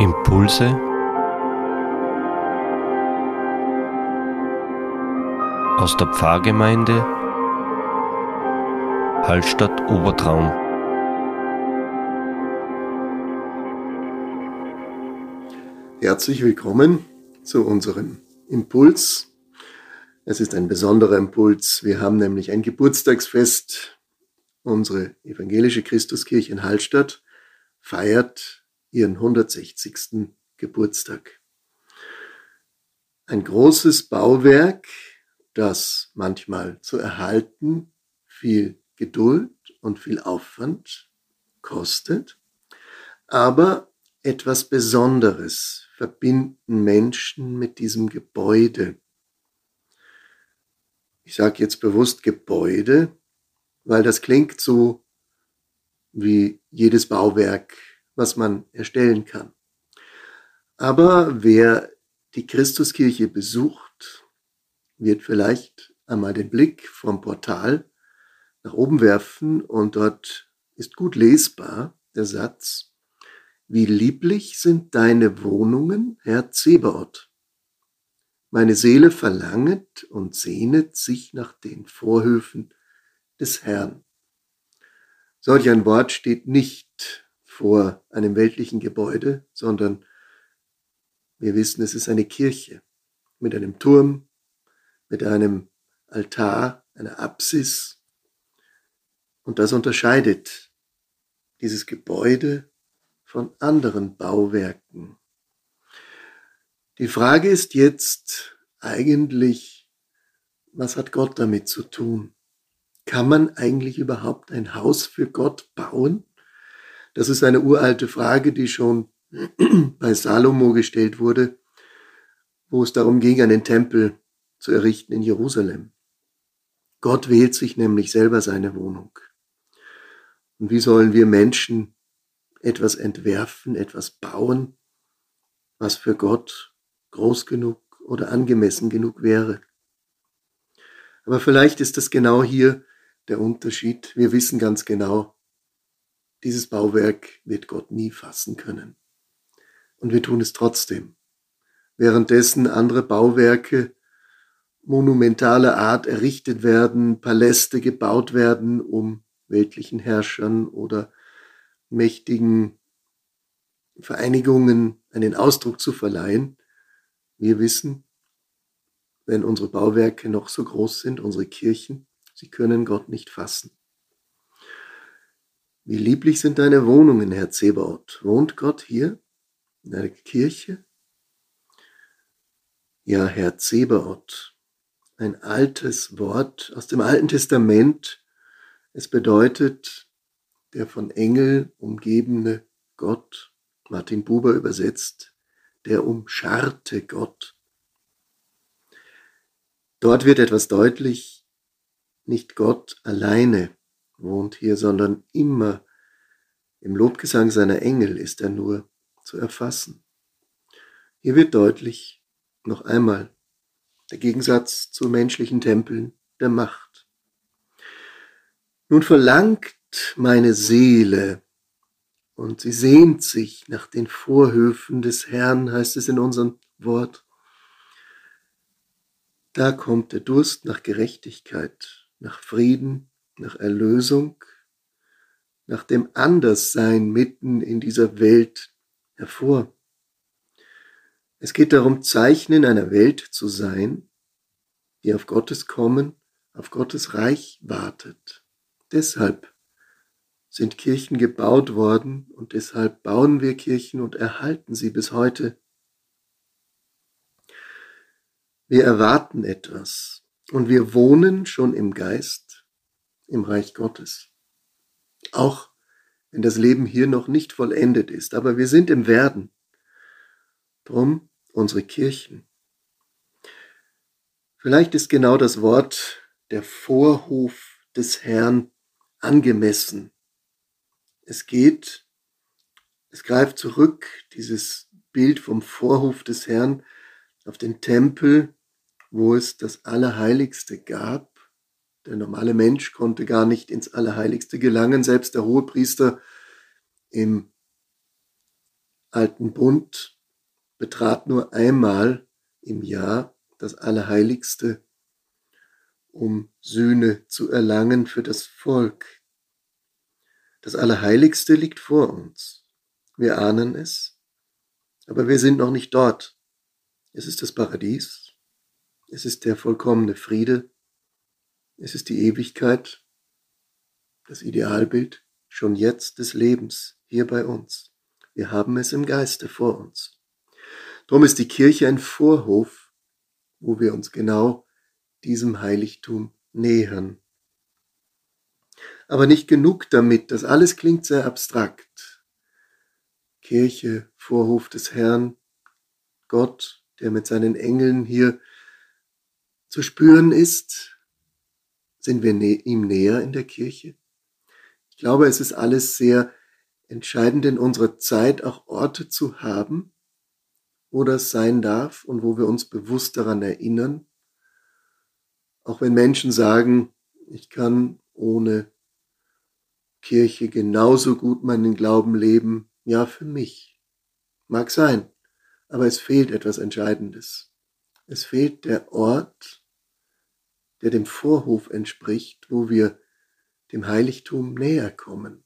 Impulse aus der Pfarrgemeinde Hallstatt Obertraum. Herzlich willkommen zu unserem Impuls. Es ist ein besonderer Impuls. Wir haben nämlich ein Geburtstagsfest. Unsere evangelische Christuskirche in Hallstatt feiert ihren 160. Geburtstag. Ein großes Bauwerk, das manchmal zu erhalten viel Geduld und viel Aufwand kostet, aber etwas Besonderes verbinden Menschen mit diesem Gebäude. Ich sage jetzt bewusst Gebäude, weil das klingt so wie jedes Bauwerk was man erstellen kann. Aber wer die Christuskirche besucht, wird vielleicht einmal den Blick vom Portal nach oben werfen und dort ist gut lesbar der Satz, wie lieblich sind deine Wohnungen, Herr Zebaoth. Meine Seele verlanget und sehnet sich nach den Vorhöfen des Herrn. Solch ein Wort steht nicht vor einem weltlichen Gebäude, sondern wir wissen, es ist eine Kirche mit einem Turm, mit einem Altar, einer Apsis. Und das unterscheidet dieses Gebäude von anderen Bauwerken. Die Frage ist jetzt eigentlich, was hat Gott damit zu tun? Kann man eigentlich überhaupt ein Haus für Gott bauen? Das ist eine uralte Frage, die schon bei Salomo gestellt wurde, wo es darum ging, einen Tempel zu errichten in Jerusalem. Gott wählt sich nämlich selber seine Wohnung. Und wie sollen wir Menschen etwas entwerfen, etwas bauen, was für Gott groß genug oder angemessen genug wäre? Aber vielleicht ist das genau hier der Unterschied. Wir wissen ganz genau, dieses Bauwerk wird Gott nie fassen können. Und wir tun es trotzdem. Währenddessen andere Bauwerke monumentaler Art errichtet werden, Paläste gebaut werden, um weltlichen Herrschern oder mächtigen Vereinigungen einen Ausdruck zu verleihen. Wir wissen, wenn unsere Bauwerke noch so groß sind, unsere Kirchen, sie können Gott nicht fassen. Wie lieblich sind deine Wohnungen, Herr Zebaoth. Wohnt Gott hier in der Kirche? Ja, Herr Zebaoth, ein altes Wort aus dem Alten Testament. Es bedeutet der von Engel umgebene Gott, Martin Buber übersetzt, der umscharte Gott. Dort wird etwas deutlich, nicht Gott alleine wohnt hier, sondern immer im Lobgesang seiner Engel ist er nur zu erfassen. Hier wird deutlich noch einmal der Gegensatz zu menschlichen Tempeln der Macht. Nun verlangt meine Seele und sie sehnt sich nach den Vorhöfen des Herrn, heißt es in unserem Wort. Da kommt der Durst nach Gerechtigkeit, nach Frieden, nach Erlösung, nach dem Anderssein mitten in dieser Welt hervor. Es geht darum, Zeichen in einer Welt zu sein, die auf Gottes Kommen, auf Gottes Reich wartet. Deshalb sind Kirchen gebaut worden und deshalb bauen wir Kirchen und erhalten sie bis heute. Wir erwarten etwas und wir wohnen schon im Geist im Reich Gottes. Auch wenn das Leben hier noch nicht vollendet ist, aber wir sind im Werden. Drum unsere Kirchen. Vielleicht ist genau das Wort der Vorhof des Herrn angemessen. Es geht, es greift zurück, dieses Bild vom Vorhof des Herrn auf den Tempel, wo es das Allerheiligste gab der normale Mensch konnte gar nicht ins Allerheiligste gelangen. Selbst der Hohepriester im alten Bund betrat nur einmal im Jahr das Allerheiligste, um Sühne zu erlangen für das Volk. Das Allerheiligste liegt vor uns. Wir ahnen es, aber wir sind noch nicht dort. Es ist das Paradies, es ist der vollkommene Friede, es ist die Ewigkeit, das Idealbild schon jetzt des Lebens hier bei uns. Wir haben es im Geiste vor uns. Drum ist die Kirche ein Vorhof, wo wir uns genau diesem Heiligtum nähern. Aber nicht genug damit, das alles klingt sehr abstrakt. Kirche, Vorhof des Herrn, Gott, der mit seinen Engeln hier zu spüren ist, sind wir ihm näher in der Kirche? Ich glaube, es ist alles sehr entscheidend in unserer Zeit, auch Orte zu haben, wo das sein darf und wo wir uns bewusst daran erinnern. Auch wenn Menschen sagen, ich kann ohne Kirche genauso gut meinen Glauben leben, ja, für mich. Mag sein, aber es fehlt etwas Entscheidendes. Es fehlt der Ort, der dem Vorhof entspricht, wo wir dem Heiligtum näher kommen.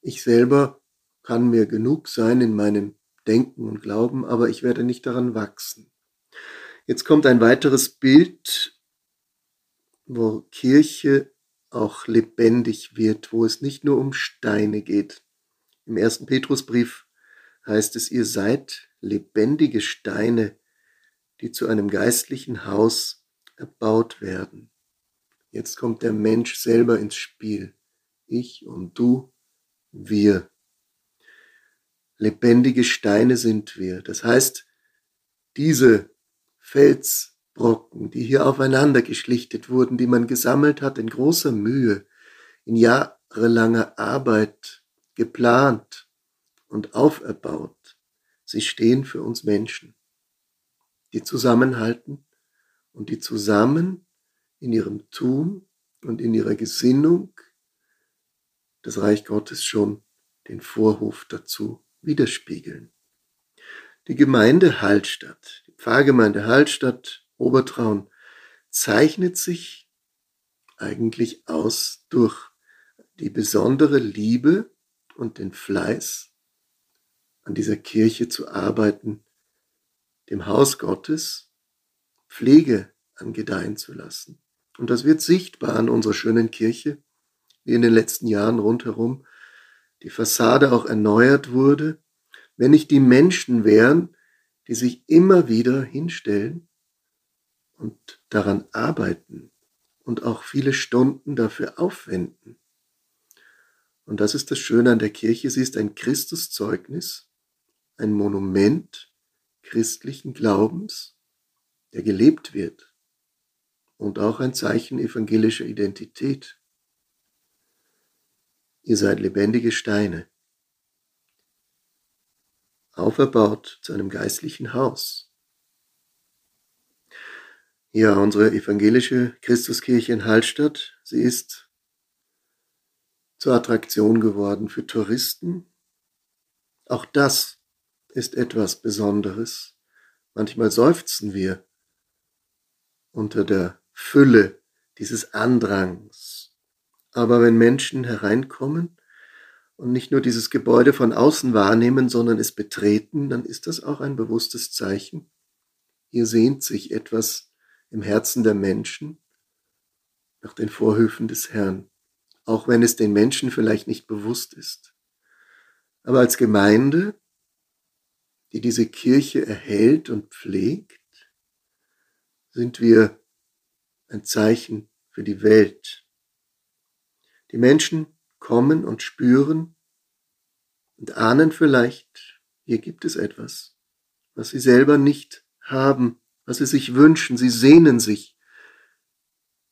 Ich selber kann mir genug sein in meinem Denken und Glauben, aber ich werde nicht daran wachsen. Jetzt kommt ein weiteres Bild, wo Kirche auch lebendig wird, wo es nicht nur um Steine geht. Im ersten Petrusbrief heißt es, ihr seid lebendige Steine, die zu einem geistlichen Haus erbaut werden. Jetzt kommt der Mensch selber ins Spiel. Ich und du, wir. Lebendige Steine sind wir. Das heißt, diese Felsbrocken, die hier aufeinander geschlichtet wurden, die man gesammelt hat in großer Mühe, in jahrelanger Arbeit geplant und auferbaut, sie stehen für uns Menschen, die zusammenhalten und die zusammen in ihrem Tun und in ihrer Gesinnung das Reich Gottes schon den Vorhof dazu widerspiegeln. Die Gemeinde Hallstatt, die Pfarrgemeinde Hallstatt Obertraun, zeichnet sich eigentlich aus durch die besondere Liebe und den Fleiß, an dieser Kirche zu arbeiten, dem Haus Gottes Pflege angedeihen zu lassen. Und das wird sichtbar an unserer schönen Kirche, wie in den letzten Jahren rundherum die Fassade auch erneuert wurde, wenn nicht die Menschen wären, die sich immer wieder hinstellen und daran arbeiten und auch viele Stunden dafür aufwenden. Und das ist das Schöne an der Kirche, sie ist ein Christuszeugnis, ein Monument christlichen Glaubens, der gelebt wird und auch ein Zeichen evangelischer Identität. Ihr seid lebendige Steine, auferbaut zu einem geistlichen Haus. Ja, unsere evangelische Christuskirche in Hallstatt, sie ist zur Attraktion geworden für Touristen. Auch das ist etwas Besonderes. Manchmal seufzen wir unter der Fülle dieses Andrangs. Aber wenn Menschen hereinkommen und nicht nur dieses Gebäude von außen wahrnehmen, sondern es betreten, dann ist das auch ein bewusstes Zeichen. Hier sehnt sich etwas im Herzen der Menschen nach den Vorhöfen des Herrn, auch wenn es den Menschen vielleicht nicht bewusst ist. Aber als Gemeinde, die diese Kirche erhält und pflegt, sind wir ein Zeichen für die Welt. Die Menschen kommen und spüren und ahnen vielleicht, hier gibt es etwas, was sie selber nicht haben, was sie sich wünschen, sie sehnen sich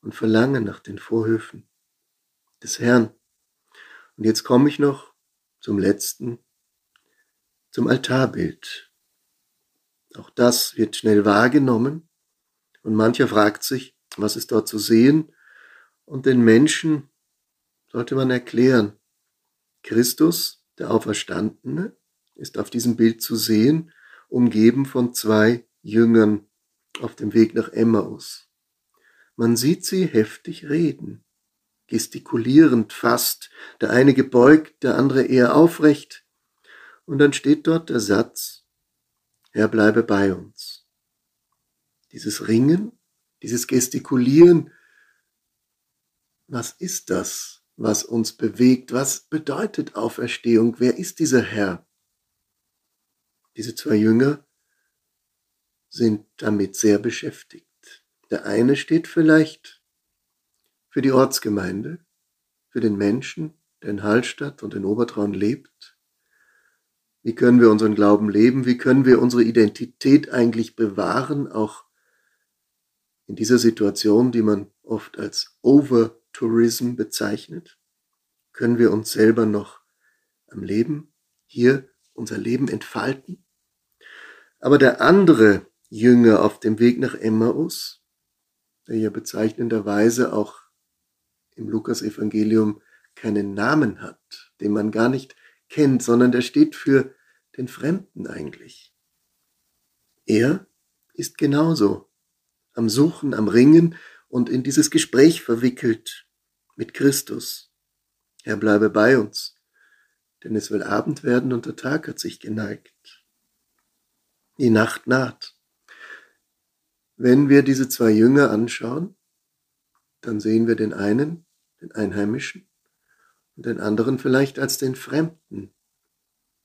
und verlangen nach den Vorhöfen des Herrn. Und jetzt komme ich noch zum letzten, zum Altarbild. Auch das wird schnell wahrgenommen und mancher fragt sich, was ist dort zu sehen? Und den Menschen sollte man erklären, Christus, der Auferstandene, ist auf diesem Bild zu sehen, umgeben von zwei Jüngern auf dem Weg nach Emmaus. Man sieht sie heftig reden, gestikulierend fast, der eine gebeugt, der andere eher aufrecht. Und dann steht dort der Satz, Herr bleibe bei uns. Dieses Ringen, dieses Gestikulieren, was ist das, was uns bewegt? Was bedeutet Auferstehung? Wer ist dieser Herr? Diese zwei Jünger sind damit sehr beschäftigt. Der eine steht vielleicht für die Ortsgemeinde, für den Menschen, der in Hallstatt und in Obertraun lebt. Wie können wir unseren Glauben leben? Wie können wir unsere Identität eigentlich bewahren, auch in dieser Situation, die man oft als Over-Tourism bezeichnet? Können wir uns selber noch am Leben, hier unser Leben entfalten? Aber der andere Jünger auf dem Weg nach Emmaus, der ja bezeichnenderweise auch im Lukas-Evangelium keinen Namen hat, den man gar nicht kennt, sondern der steht für den Fremden eigentlich. Er ist genauso am Suchen, am Ringen und in dieses Gespräch verwickelt mit Christus. Er bleibe bei uns, denn es will Abend werden und der Tag hat sich geneigt. Die Nacht naht. Wenn wir diese zwei Jünger anschauen, dann sehen wir den einen, den Einheimischen, und den anderen vielleicht als den Fremden,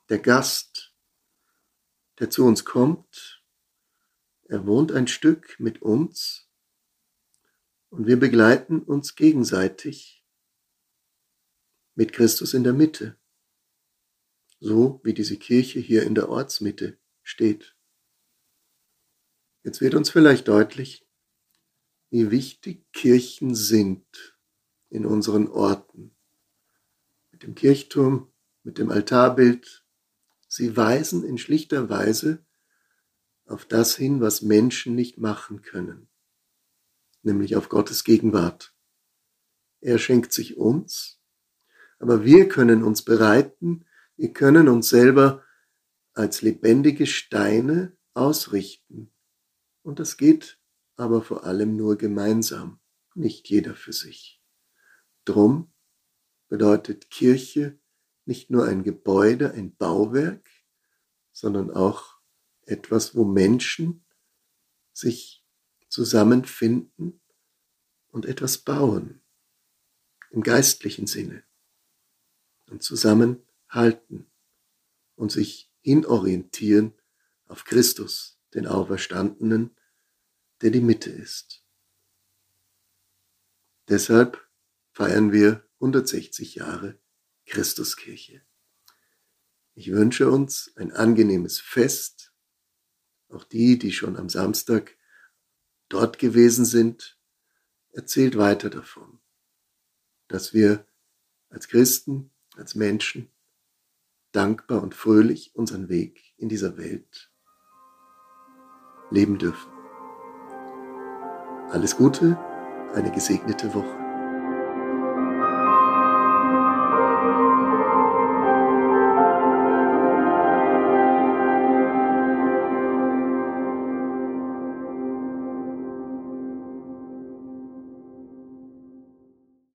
der Gast, der zu uns kommt. Er wohnt ein Stück mit uns und wir begleiten uns gegenseitig mit Christus in der Mitte, so wie diese Kirche hier in der Ortsmitte steht. Jetzt wird uns vielleicht deutlich, wie wichtig Kirchen sind in unseren Orten. Mit dem Kirchturm, mit dem Altarbild. Sie weisen in schlichter Weise auf das hin, was Menschen nicht machen können, nämlich auf Gottes Gegenwart. Er schenkt sich uns, aber wir können uns bereiten, wir können uns selber als lebendige Steine ausrichten und das geht aber vor allem nur gemeinsam, nicht jeder für sich. Drum bedeutet Kirche nicht nur ein Gebäude, ein Bauwerk, sondern auch etwas, wo Menschen sich zusammenfinden und etwas bauen, im geistlichen Sinne, und zusammenhalten und sich hinorientieren auf Christus, den Auferstandenen, der die Mitte ist. Deshalb feiern wir 160 Jahre Christuskirche. Ich wünsche uns ein angenehmes Fest. Auch die, die schon am Samstag dort gewesen sind, erzählt weiter davon, dass wir als Christen, als Menschen dankbar und fröhlich unseren Weg in dieser Welt leben dürfen. Alles Gute, eine gesegnete Woche.